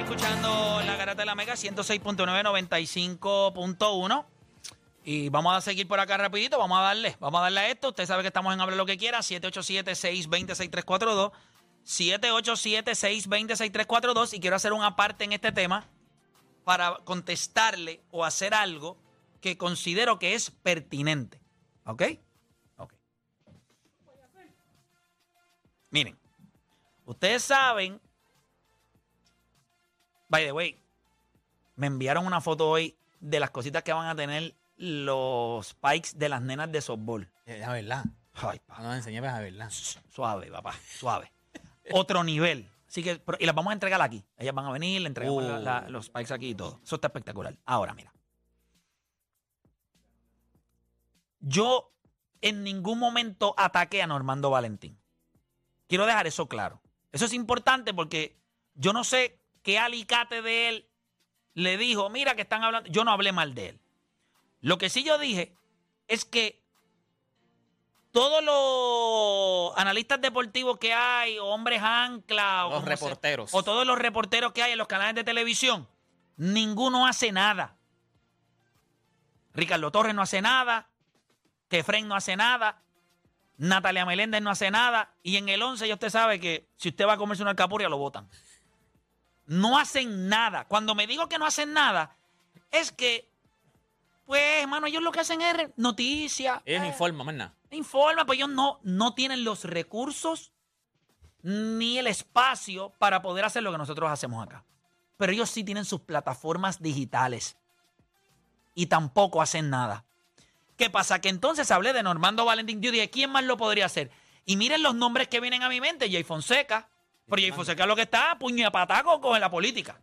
Escuchando la garata de la Mega 106.995.1. Y vamos a seguir por acá rapidito, vamos a darle, vamos a darle a esto. Usted sabe que estamos en Hable Lo Que Quiera, 787-620-6342. 787-620-6342. Y quiero hacer una parte en este tema para contestarle o hacer algo que considero que es pertinente. ¿Ok? Ok. Miren, ustedes saben By the way, me enviaron una foto hoy de las cositas que van a tener los pikes de las nenas de softball. Es la verdad. Ay, pa, No nos enseñes la verdad. suave, papá, suave. Otro nivel. Así que, pero- y las vamos a entregar aquí. Ellas van a venir, le entregamos la- la- Oh. los pikes aquí y todo. Eso está espectacular. Ahora, mira. Yo en ningún momento ataqué a Normando Valentín. Quiero dejar eso claro. Eso es importante porque yo no sé qué alicate de él le dijo, mira que están hablando. Yo no hablé mal de él. Lo que sí yo dije es que todos los analistas deportivos que hay, o hombres ancla, o Los se- reporteros. o todos los reporteros que hay en los canales de televisión, ninguno hace nada. Ricardo Torres no hace nada, Kefren no hace nada, Natalia Meléndez no hace nada, y en el 11 ya usted sabe que si usted va a comerse una alcapurria lo votan. No hacen nada. Cuando me digo que no hacen nada, es que, pues, hermano, ellos lo que hacen es noticias. Ellos eh, informan, más nada. informa, pues ellos no, no tienen los recursos ni el espacio para poder hacer lo que nosotros hacemos acá. Pero ellos sí tienen sus plataformas digitales y tampoco hacen nada. ¿Qué pasa? Que entonces hablé de Normando Valentín. Yo dije, ¿quién más lo podría hacer? Y miren los nombres que vienen a mi mente. Jay Fonseca. Pero Jay Fonseca lo que está puño y pataco con la política.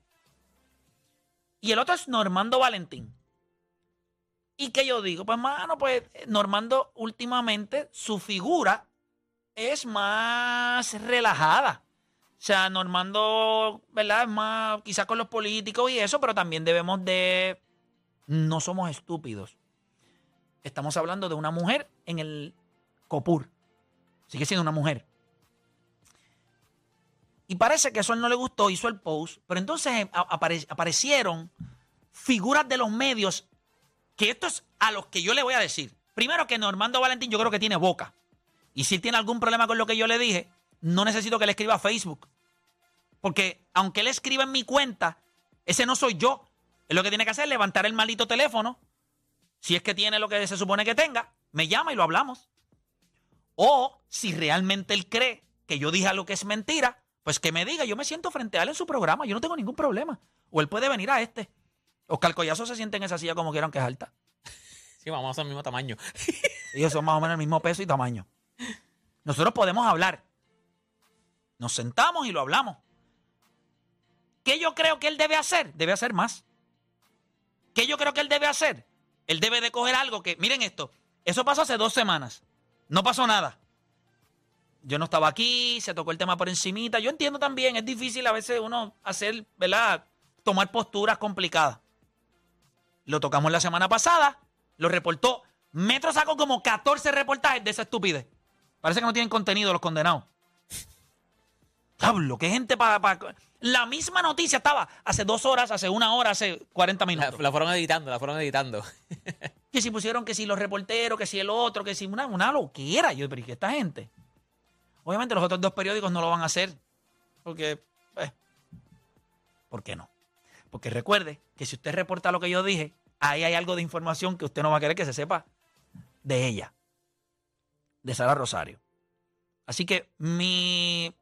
Y el otro es Normando Valentín. ¿Y qué yo digo? Pues, mano, pues Normando últimamente su figura es más relajada. O sea, Normando, ¿verdad? Es más, quizás con los políticos y eso, pero también debemos de... No somos estúpidos. Estamos hablando de una mujer en el COPUR. Sigue siendo una mujer. Y parece que eso a él no le gustó, hizo el post, pero entonces eh, aparecieron figuras de los medios que esto es a los que yo le voy a decir. Primero que Normando Valentín yo creo que tiene boca. Y si tiene algún problema con lo que yo le dije, no necesito que le escriba a Facebook. Porque aunque él escriba en mi cuenta, ese no soy yo. Él lo que tiene que hacer es levantar el maldito teléfono. Si es que tiene lo que se supone que tenga, me llama y lo hablamos. O si realmente él cree que yo dije algo que es mentira, pues que me diga, yo me siento frente a él en su programa, yo no tengo ningún problema. O él puede venir a este. Oscar Collazo se siente en esa silla como quieran que es alta. Sí, vamos a ser el mismo tamaño. Ellos son más o menos el mismo peso y tamaño. Nosotros podemos hablar. Nos sentamos y lo hablamos. ¿Qué yo creo que él debe hacer? Debe hacer más. ¿Qué yo creo que él debe hacer? Él debe de coger algo que, miren esto, eso pasó hace dos semanas. No pasó nada. Yo no estaba aquí, se tocó el tema por encimita. Yo entiendo también, es difícil a veces uno hacer, ¿verdad? Tomar posturas complicadas. Lo tocamos la semana pasada, lo reportó. Metro sacó como 14 reportajes de esa estupidez. Parece que no tienen contenido los condenados. Diablo, qué gente para... La misma noticia estaba hace dos horas, hace una hora, hace 40 La, minutos. la fueron editando, la fueron editando. Que si pusieron que si los reporteros, que si el otro, que si una, una loquera. Yo, pero ¿y qué esta gente? Obviamente los otros dos periódicos no lo van a hacer. Porque, pues, ¿Por qué no? Porque recuerde que si usted reporta lo que yo dije, ahí hay algo de información que usted no va a querer que se sepa de ella, de Sara Rosario. Así que mi.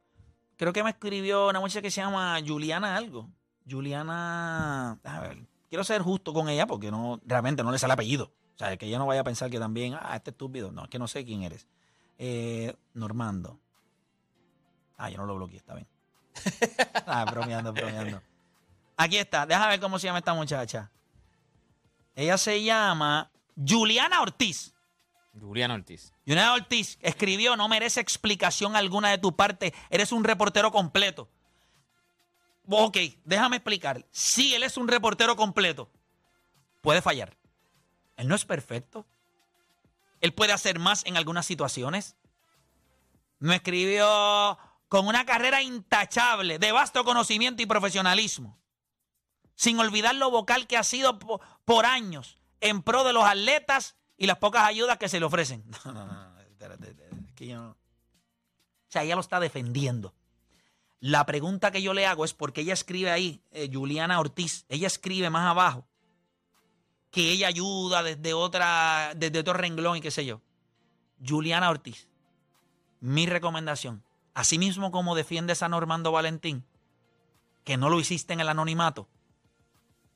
Creo que me escribió una muchacha que se llama Juliana algo. Juliana. A ver, quiero ser justo con ella porque no realmente no le sale apellido. O sea, que ella no vaya a pensar que también, ah, este estúpido. No, es que no sé quién eres. Eh, Normando. Ah, yo no lo bloqueé, está bien. ah, bromeando, bromeando. Aquí está, déjame ver cómo se llama esta muchacha. Ella se llama Juliana Ortiz. Julián Ortiz. Juliana Ortiz escribió, no merece explicación alguna de tu parte, eres un reportero completo. Ok, déjame explicar. Si él es un reportero completo, puede fallar. Él no es perfecto. Él puede hacer más en algunas situaciones. Me escribió con una carrera intachable, de vasto conocimiento y profesionalismo, sin olvidar lo vocal que ha sido po- por años en pro de los atletas y las pocas ayudas que se le ofrecen. No, no, no, espérate, es que yo no- O sea, ella lo está defendiendo. La pregunta que yo le hago es porque ella escribe ahí, eh, Juliana Ortiz, ella escribe más abajo que ella ayuda desde otra, desde otro renglón y qué sé yo. Juliana Ortiz, mi recomendación, asimismo como defiendes a Normando Valentín, que no lo hiciste en el anonimato,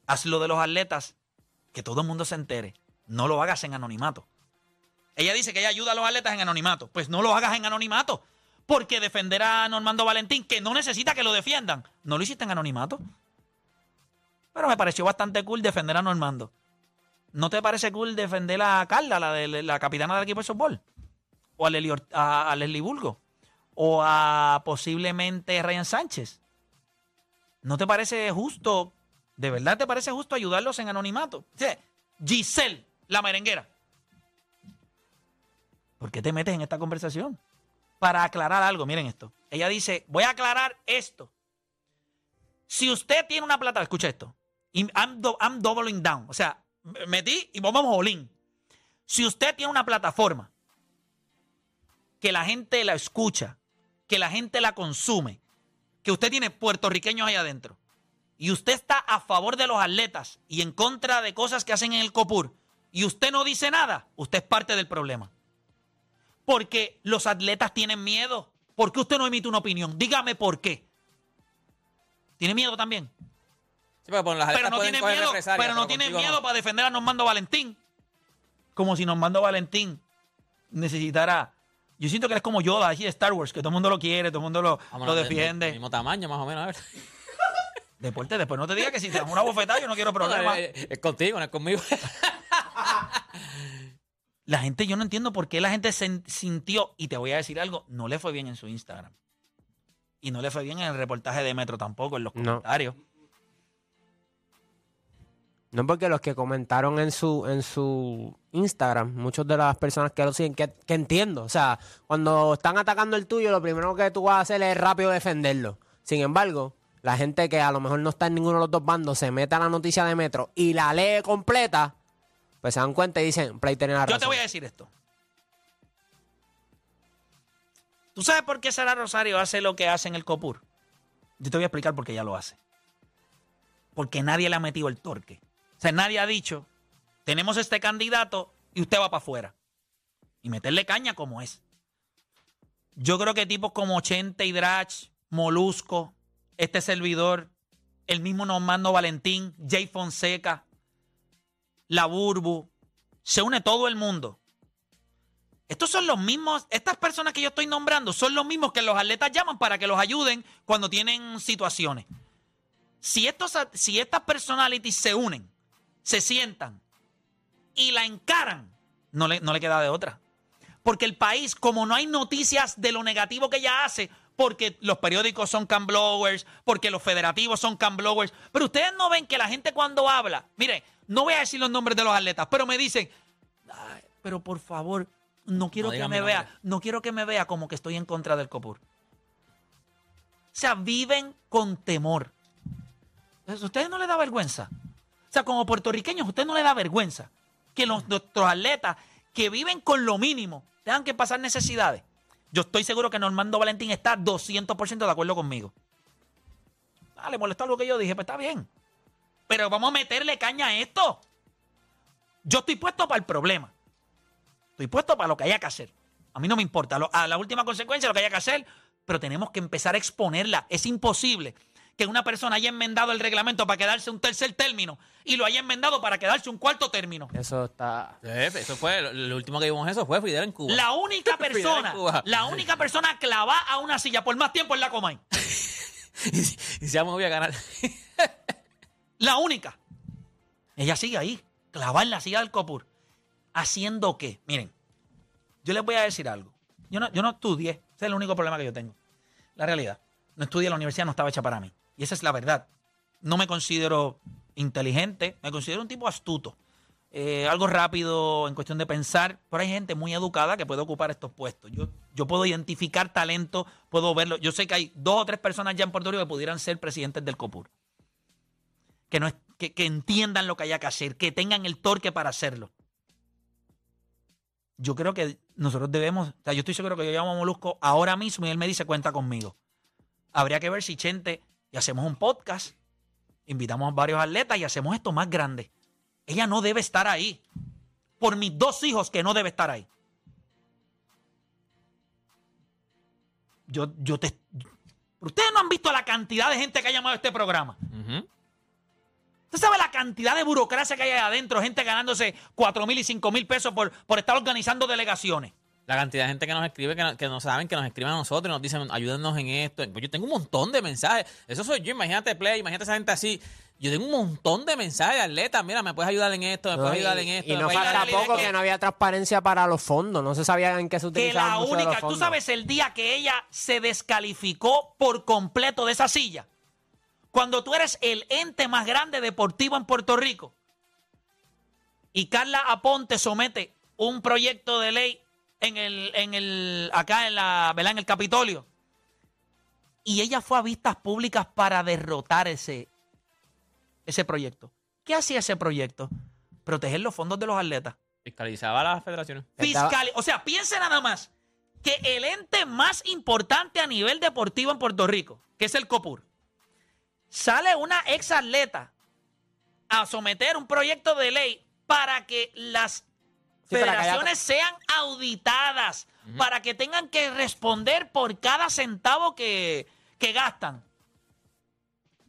haz lo de los atletas, que todo el mundo se entere, no lo hagas en anonimato. Ella dice que ella ayuda a los atletas en anonimato, pues no lo hagas en anonimato, porque defender a Normando Valentín, que no necesita que lo defiendan, no lo hiciste en anonimato. Pero me pareció bastante cool defender a Normando. ¿No te parece cool defender a Carla, la, de, la capitana del equipo de softball? ¿O a a, a Leslie Bulgo? ¿O a posiblemente Ryan Sánchez? ¿No te parece justo? ¿De verdad te parece justo ayudarlos en anonimato? Sea, Giselle, la merenguera. ¿Por qué te metes en esta conversación? Para aclarar algo, miren esto. Ella dice, voy a aclarar esto. Si usted tiene una plata, escucha esto. I'm, do- I'm doubling down. O sea, me- metí y vamos all in. Si usted tiene una plataforma que la gente la escucha, que la gente la consume, que usted tiene puertorriqueños ahí adentro, y usted está a favor de los atletas y en contra de cosas que hacen en el COPUR, y usted no dice nada, usted es parte del problema. Porque los atletas tienen miedo. ¿Por qué usted no emite una opinión? Dígame por qué. ¿Tiene miedo también? Sí, pero no tiene miedo, pero no tiene miedo para defender a Normando Valentín. Como si Normando Valentín necesitara. Yo siento que él es como Yoda, así de Star Wars, que todo el mundo lo quiere, todo el mundo lo, Vámonos, lo de- de- defiende. Mismo tamaño, más o menos. A ver. Deporte, después no te diga que si te dan una bofetada, yo no quiero problemas. Eh, eh, Es contigo, no es conmigo. La gente, yo no entiendo por qué la gente se sintió, y te voy a decir algo, no le fue bien en su Instagram. Y no le fue bien en el reportaje de Metro tampoco, en los No. comentarios. No porque los que comentaron en su, en su Instagram, muchas de las personas que lo siguen, que, que entiendo. O sea, cuando están atacando el tuyo, lo primero que tú vas a hacer es rápido defenderlo. Sin embargo, la gente que a lo mejor no está en ninguno de los dos bandos se mete a la noticia de Metro y la lee completa, pues se dan cuenta y dicen, Play tenía razón. Yo te voy a decir esto. ¿Tú sabes por qué Sara Rosario hace lo que hace en el COPUR? Yo te voy a explicar por qué ella lo hace. Porque nadie le ha metido el torque. Nadie ha dicho, tenemos este candidato y usted va para afuera. Y meterle caña como es. Yo creo que tipos como Chente y Drach, Molusco, este servidor, el mismo Normando Valentín, Jay Fonseca, la Burbu, se une todo el mundo. Estos son los mismos, estas personas que yo estoy nombrando son los mismos que los atletas llaman para que los ayuden cuando tienen situaciones. Si, estos, si estas personalities se unen, se sientan y la encaran, no le, no le queda de otra. Porque el país, como no hay noticias de lo negativo que ella hace, porque los periódicos son camblowers, porque los federativos son camblowers, pero ustedes no ven que la gente cuando habla, mire, no voy a decir los nombres de los atletas, pero me dicen, "Ay, pero por favor, no quiero No que me vea, nombre. no quiero que me vea como que estoy en contra del COPUR. O sea, viven con temor. ¿a ustedes no les da vergüenza? Sea, como puertorriqueños, ¿a ustedes no les da vergüenza que nuestros atletas que viven con lo mínimo tengan que pasar necesidades? Yo estoy seguro que Normando Valentín está 200% de acuerdo conmigo. Ah, le molestó algo que yo dije, pues está bien. Pero vamos a meterle caña a esto. Yo estoy puesto para el problema. Estoy puesto para lo que haya que hacer. A mí no me importa. A la última consecuencia, lo que haya que hacer, pero tenemos que empezar a exponerla. Es imposible que una persona haya enmendado el reglamento para quedarse un tercer término y lo haya enmendado para quedarse un cuarto término. Eso está. Eso fue, lo, lo último que vimos eso fue Fidel en Cuba. La única persona, la única persona clavada a una silla por más tiempo es la Comay. y si ya me voy a ganar. La única. Ella sigue ahí, clavada en la silla del Copur. ¿Haciendo qué? Miren, yo les voy a decir algo. Yo no, yo no estudié, ese es el único problema que yo tengo. La realidad. No estudié, la universidad no estaba hecha para mí. Y esa es la verdad. No me considero inteligente, me considero un tipo astuto. Eh, algo rápido en cuestión de pensar, pero hay gente muy educada que puede ocupar estos puestos. Yo, yo puedo identificar talento, puedo verlo. Yo sé que hay dos o tres personas ya en Puerto Rico que pudieran ser presidentes del COPUR que, no es, que, que entiendan lo que haya que hacer, que tengan el torque para hacerlo. Yo creo que nosotros debemos, yo estoy seguro que yo llamo a Molusco ahora mismo y él me dice cuenta conmigo. Habría que ver si Chente y hacemos un podcast, invitamos a varios atletas y hacemos esto más grande. Ella no debe estar ahí. Por mis dos hijos que no debe estar ahí. Yo, yo te. Ustedes no han visto la cantidad de gente que ha llamado a este programa. Ujú. ¿Usted sabe la cantidad de burocracia que hay ahí adentro? Gente ganándose 4 mil y 5 mil pesos por, por estar organizando delegaciones. La cantidad de gente que nos escribe, que no, que no saben, que nos escriben a nosotros y nos dicen, ayúdennos en esto. Pues yo tengo un montón de mensajes. Eso soy yo, imagínate Play, imagínate esa gente así. Yo tengo un montón de mensajes de atletas. Mira, me puedes ayudar en esto, me puedes ayudar en esto. y no falta poco que, que- no había transparencia para los fondos. No se sabía en qué se Que utilizaban la mucho de los única, tú sabes el día que ella se descalificó por completo de esa silla. Cuando tú eres el ente más grande deportivo en Puerto Rico y Carla Aponte somete un proyecto de ley en el, en el, acá en la, ¿verdad? en el Capitolio. Y ella fue a vistas públicas para derrotar ese, ese proyecto. ¿Qué hacía ese proyecto? Proteger los fondos de los atletas. Fiscalizaba a las federaciones. Fiscal, o sea, piense nada más que el ente más importante a nivel deportivo en Puerto Rico, que es el COPUR, sale una ex atleta a someter un proyecto de ley para que las federaciones sean auditadas, para que tengan que responder por cada centavo que, que gastan.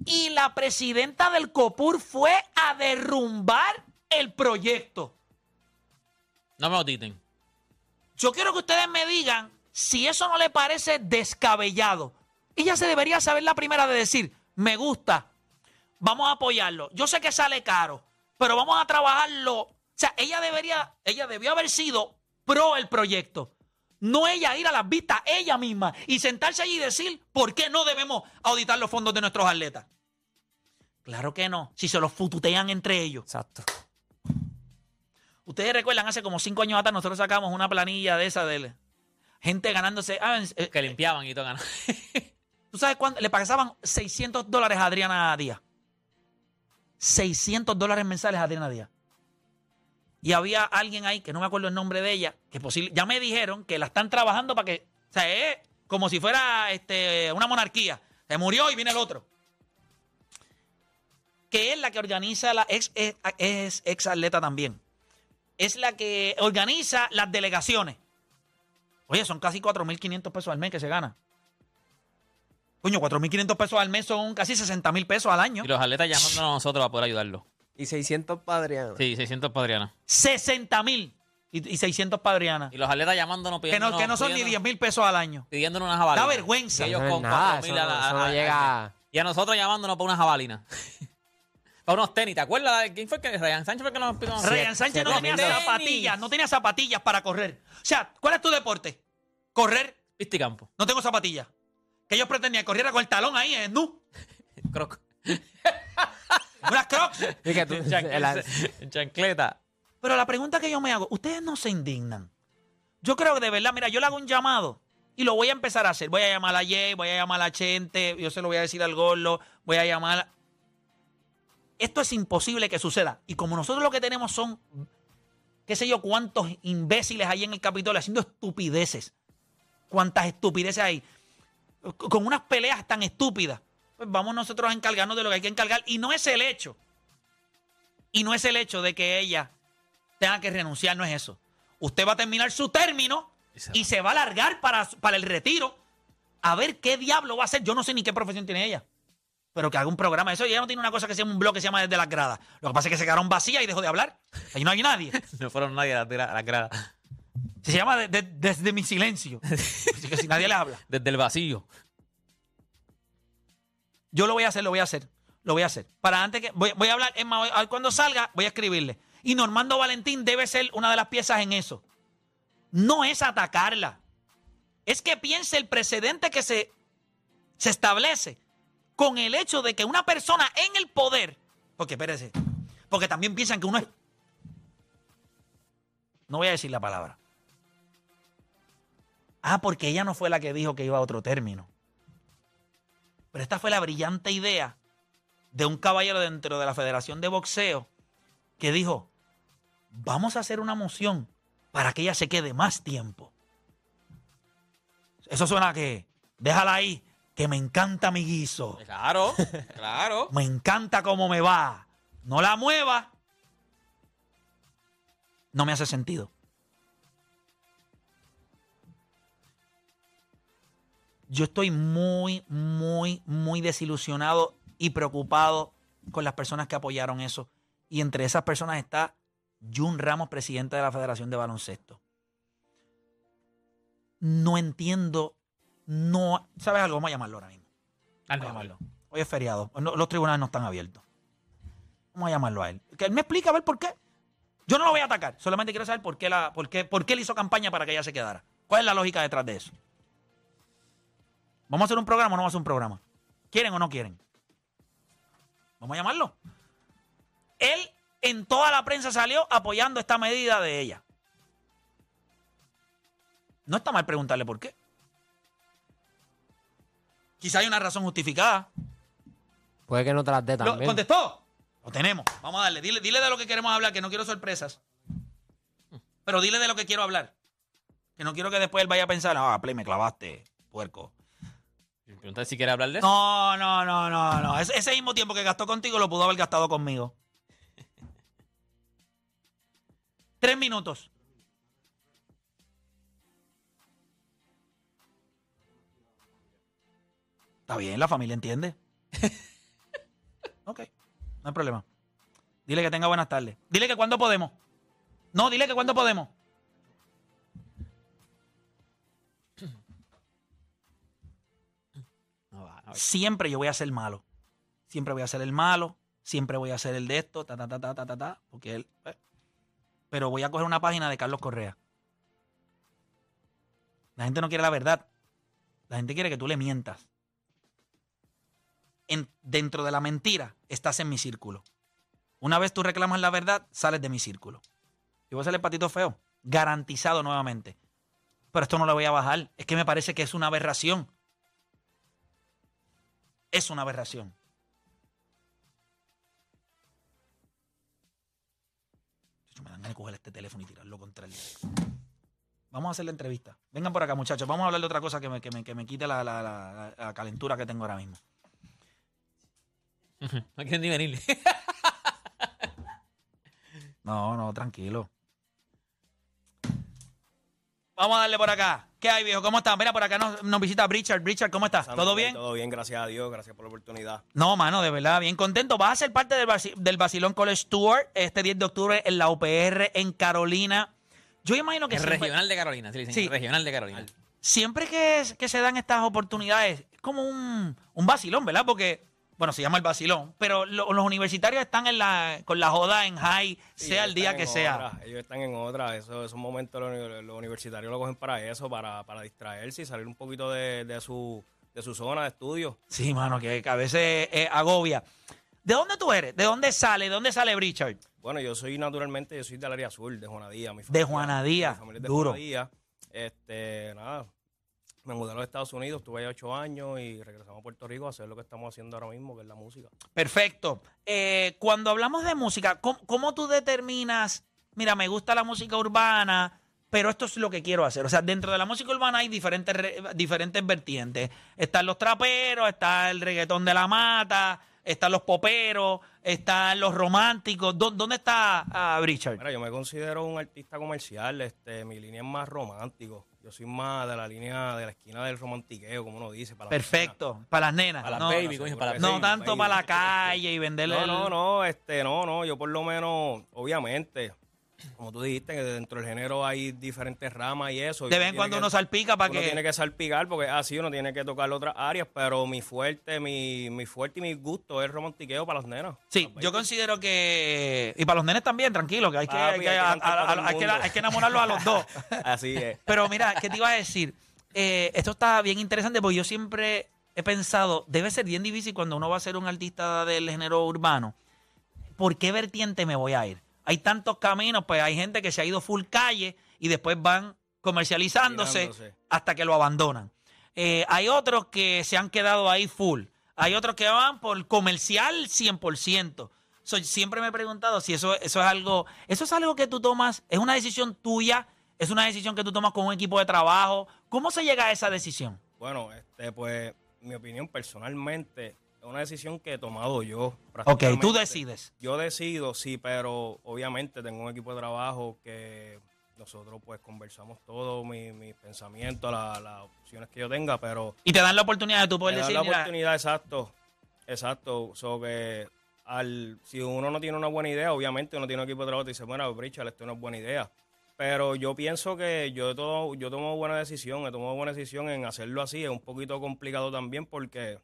Y la presidenta del COPUR fue a derrumbar el proyecto. No me auditen. Yo quiero que ustedes me digan si eso no le parece descabellado. Ella se debería saber la primera de decir, me gusta, vamos a apoyarlo. Yo sé que sale caro, pero vamos a trabajarlo. O sea, ella debería, ella debió haber sido pro el proyecto. No ella ir a las vistas, ella misma, y sentarse allí y decir, ¿por qué no debemos auditar los fondos de nuestros atletas? Claro que no, si se los fututean entre ellos. Exacto. Ustedes recuerdan, hace como cinco años atrás nosotros sacamos una planilla de esa de gente ganándose. ah, eh, Que limpiaban y todo. ganó. ¿Tú sabes cuánto? Le pagaban 600 dólares a Adriana Díaz. 600 dólares mensuales a Adriana Díaz. Y había alguien ahí, que no me acuerdo el nombre de ella, que posible, ya me dijeron que la están trabajando para que, o sea, es como si fuera este, una monarquía. Se murió y viene el otro. Que es la que organiza, la ex, es, es ex atleta también. Es la que organiza las delegaciones. Oye, son casi 4.500 pesos al mes que se gana. Coño, 4.500 pesos al mes son casi 60.000 pesos al año. Y los atletas llamándonos a nosotros para poder ayudarlos. Y 600 padrianos. Sí, 600 padrianos. 60.000 y, y 600 padrianas. Y los atletas llamándonos Que no, que no son ni pidiéndonos- 10.000 pesos al año. pidiéndonos una jabalina. Da vergüenza. Y ellos no es con nada, 4.000 eso a no- la- eso no a- a- llega a- Y a nosotros llamándonos para una jabalina. para unos tenis. ¿Te acuerdas? de ¿Quién fue que? Ryan Sánchez fue que nos pidió? Ryan Sánchez no tenía mil dólares. zapatillas, no tenía zapatillas para correr. O sea, ¿cuál es tu deporte? Correr, Pista y campo. no tengo zapatillas. Que ellos pretendían que corriera con el talón ahí en nu. Croc. Unas crocs. Y que tú- En chancleta. la- en chancleta. Pero la pregunta que yo me hago, ustedes no se indignan. Yo creo que de verdad, mira, yo le hago un llamado y lo voy a empezar a hacer. Voy a llamar a Jay, voy a llamar a Chente, yo se lo voy a decir al Gorlo, voy a llamar. a- Esto es imposible que suceda. Y como nosotros lo que tenemos son, qué sé yo, cuántos imbéciles hay en el Capitolio haciendo estupideces. Cuántas estupideces hay. Con unas peleas tan estúpidas. Pues vamos nosotros a encargarnos de lo que hay que encargar. Y no es el hecho. Y no es el hecho de que ella tenga que renunciar, no es eso. Usted va a terminar su término Y se y se va a largar para, para el retiro a ver qué diablo va a hacer. Yo no sé ni qué profesión tiene ella. Pero que haga un programa. Eso ella no tiene una cosa que se llama un blog que se llama Desde las Gradas. Lo que pasa es que se quedaron vacías y dejó de hablar. Ahí no hay nadie. No fueron nadie a la, a la grada. Se llama de- de- Desde mi silencio. Así que si nadie le habla. Desde el vacío. Yo lo voy a hacer, lo voy a hacer. Lo voy a hacer. Para antes que. Voy, a hablar. Es más, cuando salga, voy a escribirle. Y Normando Valentín debe ser una de las piezas en eso. No es atacarla. Es que piense el precedente que se, se establece con el hecho de que una persona en el poder. Porque espérese. Porque también piensan que uno es. No voy a decir la palabra. Ah, porque ella no fue la que dijo que iba a otro término. Pero esta fue la brillante idea de un caballero dentro de la Federación de Boxeo que dijo, vamos a hacer una moción para que ella se quede más tiempo. Eso suena a que, déjala ahí, que me encanta mi guiso, Claro, claro. me encanta cómo me va, no la mueva. No me hace sentido. Yo estoy muy, muy, muy desilusionado y preocupado con las personas que apoyaron eso. Y entre esas personas está Jun Ramos, presidente de la Federación de Baloncesto. No entiendo, no, ¿sabes algo? Vamos a llamarlo ahora mismo. Vamos a llamarlo. Hoy es feriado, no- los tribunales no están abiertos. Vamos a llamarlo a él. Que él me explique a ver por qué. Yo no lo voy a atacar, solamente quiero saber por qué, la, por qué, por qué él hizo campaña para que ella se quedara. ¿Cuál es la lógica detrás de eso? ¿Vamos a hacer un programa o no vamos a hacer un programa? ¿Quieren o no quieren? Vamos a llamarlo. Él en toda la prensa salió apoyando esta medida de ella. No está mal preguntarle por qué. Quizá hay una razón justificada. Puede que no te las dé ¿Lo también. contestó? Lo tenemos. Vamos a darle. Dile, dile de lo que queremos hablar, que no quiero sorpresas. Pero dile de lo que quiero hablar. Que no quiero que después él vaya a pensar, ah, Play, me clavaste, puerco. Pregunta si quiere hablar de eso. No, no, no, no, no. Ese, ese mismo tiempo que gastó contigo lo pudo haber gastado conmigo. Tres minutos. Está bien, la familia entiende. ok, no hay problema. Dile que tenga buenas tardes. Dile que cuando podemos. No, dile que cuando podemos. Siempre yo voy a ser malo. Siempre voy a ser el malo, siempre voy a ser el de esto, ta, ta, ta, ta, ta, ta, ta, porque él... eh. Pero voy a coger una página de Carlos Correa. La gente no quiere la verdad. La gente quiere que tú le mientas. En- dentro de la mentira estás en mi círculo. Una vez tú reclamas la verdad, sales de mi círculo. Yo voy a ser el patito feo. Garantizado nuevamente. Pero esto no lo voy a bajar. Es que me parece que es una aberración es una aberración. Me dan ganas de coger este teléfono y tirarlo contra el. Vamos a hacer la entrevista. Vengan por acá, muchachos. Vamos a hablar de otra cosa que me, que me, que me quite la, la- la- la calentura que tengo ahora mismo. No quieren ni venir. No, no, tranquilo. Vamos a darle por acá. ¿Qué hay, viejo? ¿Cómo estás? Mira, por acá nos, nos visita Richard. Richard, ¿cómo estás? ¿Todo bien? Todo bien, gracias a Dios, gracias por la oportunidad. No, mano, de verdad, bien contento. Vas a ser parte del, del Basilón College Tour este 10 de octubre en la UPR en Carolina. Yo imagino que El siempre, regional de Carolina. Sí, le dicen, Sí. el regional de Carolina. siempre que, que se dan estas oportunidades, es como un, un vacilón, ¿verdad? Porque, bueno, se llama el vacilón, pero lo- los universitarios están en la, con la joda en high, Sí, sea ellos el día están que en sea. otra, ellos están en otra. Eso, esos momentos los, los universitarios lo cogen para eso, para, para distraerse y salir un poquito de, de su, de su zona de estudio. Sí, mano, que, que a veces eh, agobia. ¿De dónde tú eres? ¿De dónde sale? ¿De dónde sale Richard? Bueno, yo soy naturalmente, yo soy del área sur, de Juanadía. Mi De familia- Juanadía, mi familia es de duro. Juanadía. Este, nada, me mudé a los Estados Unidos, estuve ahí ocho años y regresamos a Puerto Rico a hacer lo que estamos haciendo ahora mismo, que es la música. Perfecto. Eh, cuando hablamos de música, ¿cómo, tú determinas, mira, me gusta la música urbana, pero esto es lo que quiero hacer. O sea, dentro de la música urbana hay diferentes, re- diferentes vertientes. Están los traperos, está el reggaetón de la mata, están los poperos, están los románticos. ¿Dó- ¿Dónde está ah, Richard? Mira, yo me considero un artista comercial, este, mi línea es más romántico. Yo soy más de la línea de la esquina del romantiqueo, como uno dice. Para las Perfecto, para las nenas. Para las no, baby, coño, para las no baby, tanto para la calle y venderle No, no, no, este, no, no, yo por lo menos, obviamente, como tú dijiste, que dentro del género hay diferentes ramas y eso. De vez en cuando que- uno salpica para uno que... tiene que salpicar porque así uno tiene que tocar otras áreas, pero mi fuerte, mi, mi fuerte y mi gusto es romantiqueo para las nenas. Sí, yo considero que... Y para los nenes también, tranquilo, que hay que, Papi, hay que, hay que a- cantar a- para todo el hay que- mundo. hay que enamorarlos a los dos. Así es. Pero mira, ¿qué te iba a decir? Eh, esto está bien interesante porque yo siempre he pensado, debe ser bien difícil cuando uno va a ser un artista del género urbano. ¿Por qué vertiente me voy a ir? Hay tantos caminos, pues hay gente que se ha ido full calle y después van comercializándose hasta que lo abandonan. Eh, hay otros que se han quedado ahí full. Hay otros que van por comercial 100%. So, siempre me he preguntado si eso, eso es algo, eso es algo que tú tomas, es una decisión tuya, es una decisión que tú tomas con un equipo de trabajo. ¿Cómo se llega a esa decisión? Bueno, este, pues, mi opinión personalmente una decisión que he tomado yo. Ok, tú decides. Yo decido, sí, pero obviamente tengo un equipo de trabajo que nosotros pues conversamos todo, mi- mis pensamientos, la- las opciones que yo tenga, pero Y te dan la oportunidad de tú poder decir, la oportunidad, exacto, exacto, so que al, si uno no tiene una buena idea, obviamente uno tiene un equipo de trabajo y dice, bueno, Richard, esto no es buena idea. Pero yo pienso que yo todo, yo tomo buena decisión, he tomado buena decisión en hacerlo así. Es un poquito complicado también porque,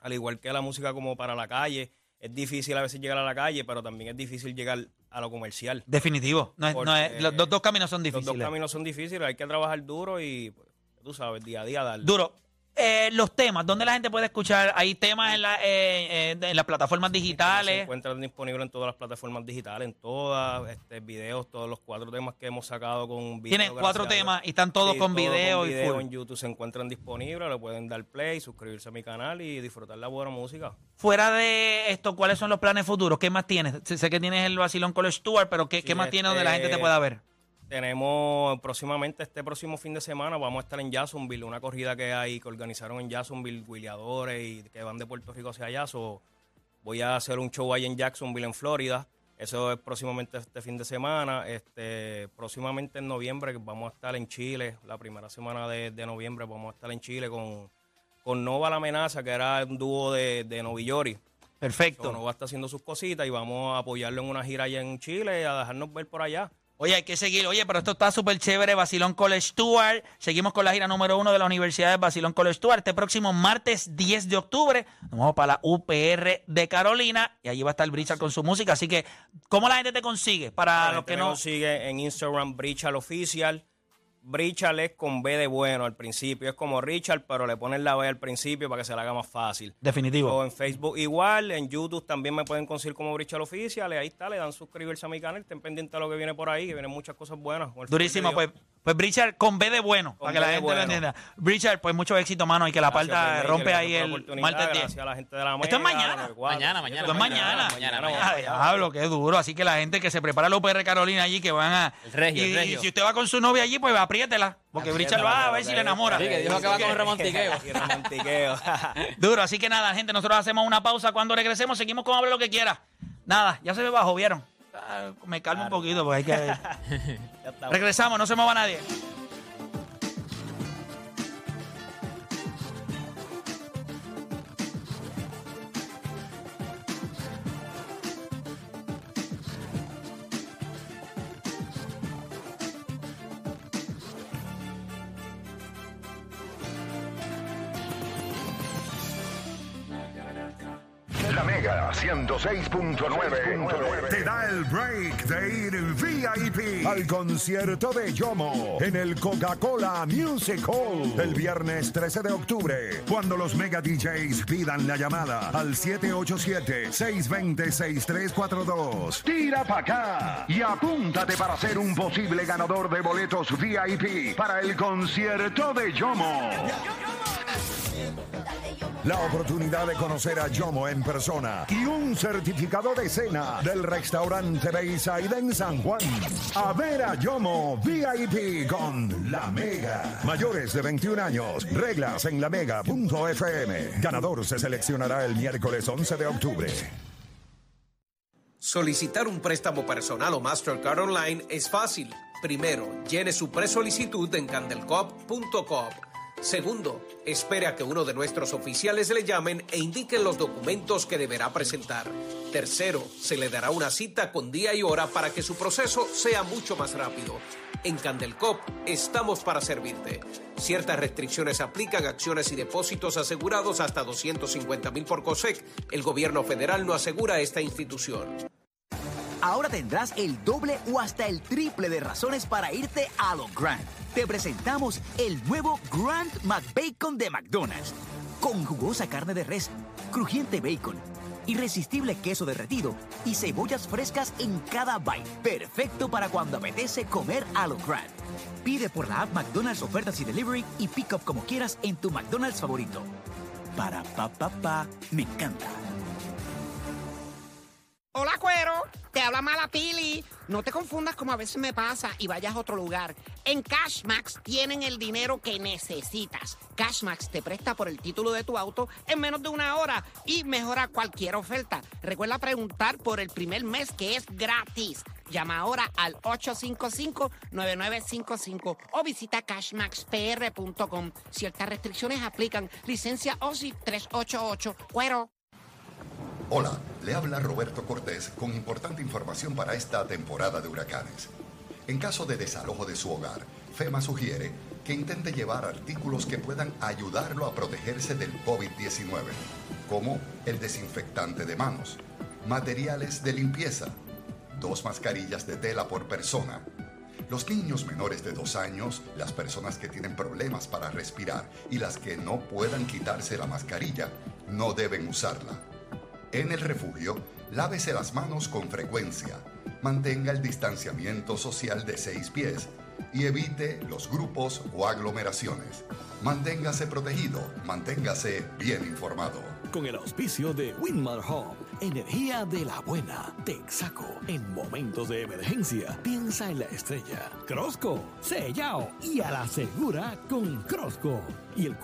al igual que la música como para la calle, es difícil a veces llegar a la calle, pero también es difícil llegar a lo comercial. definitivo. No es- no es- los, dos- caminos son Los dos difíciles. caminos son difíciles, hay que trabajar duro y, pues, tú sabes, día a día darle. Duro. Eh, los temas, ¿dónde la gente puede escuchar? ¿Hay temas en, la, eh, eh, en las plataformas Se digitales? encuentran disponibles en todas las plataformas digitales, en todas, este, videos, todos los cuatro temas que hemos sacado con videos. Tienen cuatro temas y están todos Sí, con todo video y full. en YouTube se encuentran disponibles, le pueden dar play, suscribirse a mi canal y disfrutar la buena música. Fuera de esto, ¿cuáles son los planes futuros? ¿Qué más tienes? Sé que tienes el vacilón con los Stuart, pero ¿qué, Sí, qué más tienes donde la gente te este, pueda ver? Tenemos próximamente, este próximo fin de semana, vamos a estar en Jacksonville, una corrida que hay, que organizaron en Jacksonville, guiliadores y que van de Puerto Rico hacia allá. So, voy a hacer un show ahí en Jacksonville, en Florida. Eso es próximamente este fin de semana. Este, próximamente en noviembre vamos a estar en Chile, la primera semana de, de noviembre vamos a estar en Chile con, con Nova La Amenaza, que era un dúo de, de Novillori. Perfecto. Nova está haciendo sus cositas y vamos a apoyarlo en una gira allá en Chile, a dejarnos ver por allá. Oye, hay que seguir. Oye, pero esto está súper chévere. Basilón College Stuart. Seguimos con la gira número uno de la Universidad de Basilón College Stuart. Este próximo martes 10 de octubre nos vamos para la UPR de Carolina y allí va a estar Brichard con su música. Así que, ¿cómo la gente te consigue? Para La los gente que me no. consigue en Instagram Brichal Oficial. Brichal es con B de bueno al principio. Es como Richard, pero le ponen la B al principio para que se la haga más fácil. Definitivo. O en Facebook igual, en YouTube también me pueden conseguir como Brichal Oficial. y Ahí está, le dan suscribirse a mi canal. Estén pendientes de lo que viene por ahí, que vienen muchas cosas buenas. Durísimo, pues. Pues Brichard con B de bueno, Con para que B la de gente lo bueno. entienda. Brichard, pues mucho éxito, mano, y que la Gracias, palta Playmaker, rompe ahí la el oportunidad, martes 10. Gracias a la gente de la Esto es mañana. 94. Mañana, mañana, Esto es mañana. mañana, Ah, allá. diablo, qué duro. Así que la gente que se prepara la UPR Carolina allí, que van a. El regio, y, el regio. y si usted va con su novia allí, pues apriétela. Porque Brichard va a ver si le enamora. Sí, que dijo que va con romantiqueo. Y romantiqueo. Duro, así que nada, gente, nosotros hacemos una pausa. Cuando regresemos, seguimos con Hable lo que quiera. Nada, ya se me bajó, ¿vieron? Ah, me calmo un poquito porque hay que. Regresamos, no se mueva nadie. La Mega 106.9 te da el break de ir VIP al concierto de Yomo en el Coca-Cola Music Hall el viernes 13 de octubre cuando los Mega DJs pidan la llamada al 787-620-6342. Tira para acá y apúntate para ser un posible ganador de boletos VIP para el concierto de Yomo. La oportunidad de conocer a Yomo en persona y un certificado de cena del restaurante Bayside en San Juan. A ver a Yomo VIP con La Mega. Mayores de 21 años. Reglas en lamega.fm. Ganador se seleccionará el miércoles 11 de octubre. Solicitar un préstamo personal o Mastercard Online es fácil. Primero, llene su presolicitud en candelcop.com. Segundo, espere a que uno de nuestros oficiales le llamen e indiquen los documentos que deberá presentar. Tercero, se le dará una cita con día y hora para que su proceso sea mucho más rápido. En Candelcop estamos para servirte. Ciertas restricciones aplican acciones y depósitos asegurados hasta 250 mil por COSEC. El gobierno federal no asegura esta institución. Ahora tendrás el doble o hasta el triple de razones para irte a lo Grand. Te presentamos el nuevo Grand McBacon de McDonald's. Con jugosa carne de res, crujiente bacon, irresistible queso derretido y cebollas frescas en cada bite. Perfecto para cuando apetece comer a lo Grand. Pide por la app McDonald's Ofertas y Delivery y pick up como quieras en tu McDonald's favorito. Para pa me encanta. Hola. Te habla Mala Pili. No te confundas como a veces me pasa y vayas a otro lugar. En Cashmax tienen el dinero que necesitas. Cashmax te presta por el título de tu auto en menos de una hora y mejora cualquier oferta. Recuerda preguntar por el primer mes que es gratis. Llama ahora al 855-9955 o visita cashmaxpr.com. Ciertas restricciones aplican. Licencia OSI 388. Cuero. Hola, le habla Roberto Cortés con importante información para esta temporada de huracanes. En caso de desalojo de su hogar, FEMA sugiere que intente llevar artículos que puedan ayudarlo a protegerse del COVID-19, como el desinfectante de manos, materiales de limpieza, dos mascarillas de tela por persona, los niños menores de dos años, las personas que tienen problemas para respirar y las que no puedan quitarse la mascarilla, no deben usarla. En el refugio, lávese las manos con frecuencia, mantenga el distanciamiento social de seis pies y evite los grupos o aglomeraciones. Manténgase protegido, manténgase bien informado. Con el auspicio de Winmar Home, energía de la buena, Texaco. En momentos de emergencia, piensa en la estrella. Crosco, sellao y a la segura con Crosco. Y el